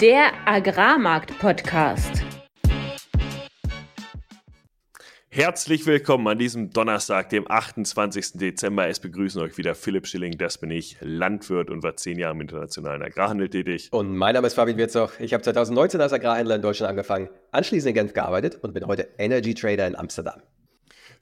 Der Agrarmarkt-Podcast. Herzlich willkommen an diesem Donnerstag, dem 28. Dezember. Es begrüßen euch wieder Philipp Schilling, das bin ich, Landwirt und war zehn Jahre im internationalen Agrarhandel tätig. Und mein Name ist Fabian Wirzoch. Ich habe 2019 als Agrarhändler in Deutschland angefangen, anschließend in Genf gearbeitet und bin heute Energy Trader in Amsterdam.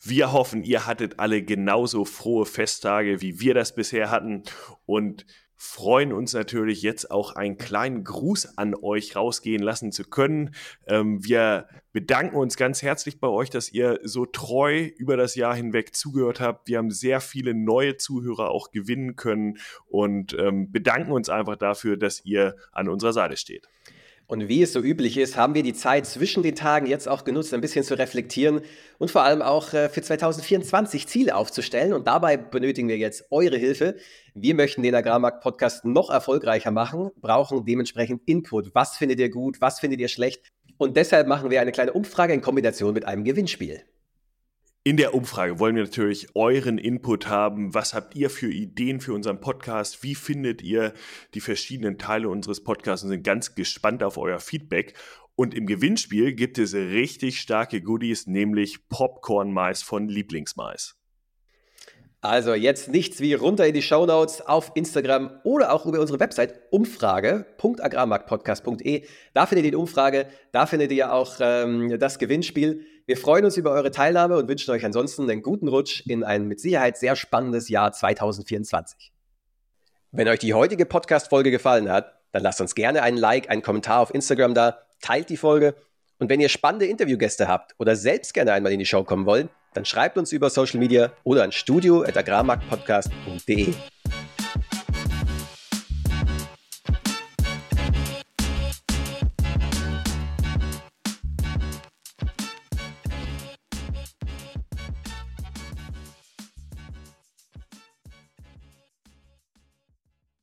Wir hoffen, ihr hattet alle genauso frohe Festtage, wie wir das bisher hatten und freuen uns natürlich jetzt auch einen kleinen Gruß an euch rausgehen lassen zu können. Ähm, wir bedanken uns ganz herzlich bei euch, dass ihr so treu über das Jahr hinweg zugehört habt. Wir haben sehr viele neue Zuhörer auch gewinnen können und ähm, bedanken uns einfach dafür, dass ihr an unserer Seite steht. Und wie es so üblich ist, haben wir die Zeit zwischen den Tagen jetzt auch genutzt, ein bisschen zu reflektieren und vor allem auch äh, für 2024 Ziele aufzustellen. Und dabei benötigen wir jetzt eure Hilfe. Wir möchten den Agrarmarkt-Podcast noch erfolgreicher machen, brauchen dementsprechend Input. Was findet ihr gut? Was findet ihr schlecht? Und deshalb machen wir eine kleine Umfrage in Kombination mit einem Gewinnspiel. In der Umfrage wollen wir natürlich euren Input haben. Was habt ihr für Ideen für unseren Podcast? Wie findet ihr die verschiedenen Teile unseres Podcasts und sind ganz gespannt auf euer Feedback. Und im Gewinnspiel gibt es richtig starke Goodies, nämlich Popcorn-Mais von Lieblingsmais. Also jetzt nichts wie runter in die Shownotes auf Instagram oder auch über unsere Website umfrage.agrarmarktpodcast.de. Da findet ihr die Umfrage, da findet ihr auch ähm, das Gewinnspiel. Wir freuen uns über eure Teilnahme und wünschen euch ansonsten einen guten Rutsch in ein mit Sicherheit sehr spannendes Jahr 2024. Wenn euch die heutige Podcast-Folge gefallen hat, dann lasst uns gerne einen Like, einen Kommentar auf Instagram da, teilt die Folge und wenn ihr spannende Interviewgäste habt oder selbst gerne einmal in die Show kommen wollt, dann schreibt uns über Social Media oder an studio.agrarmarktpodcast.de.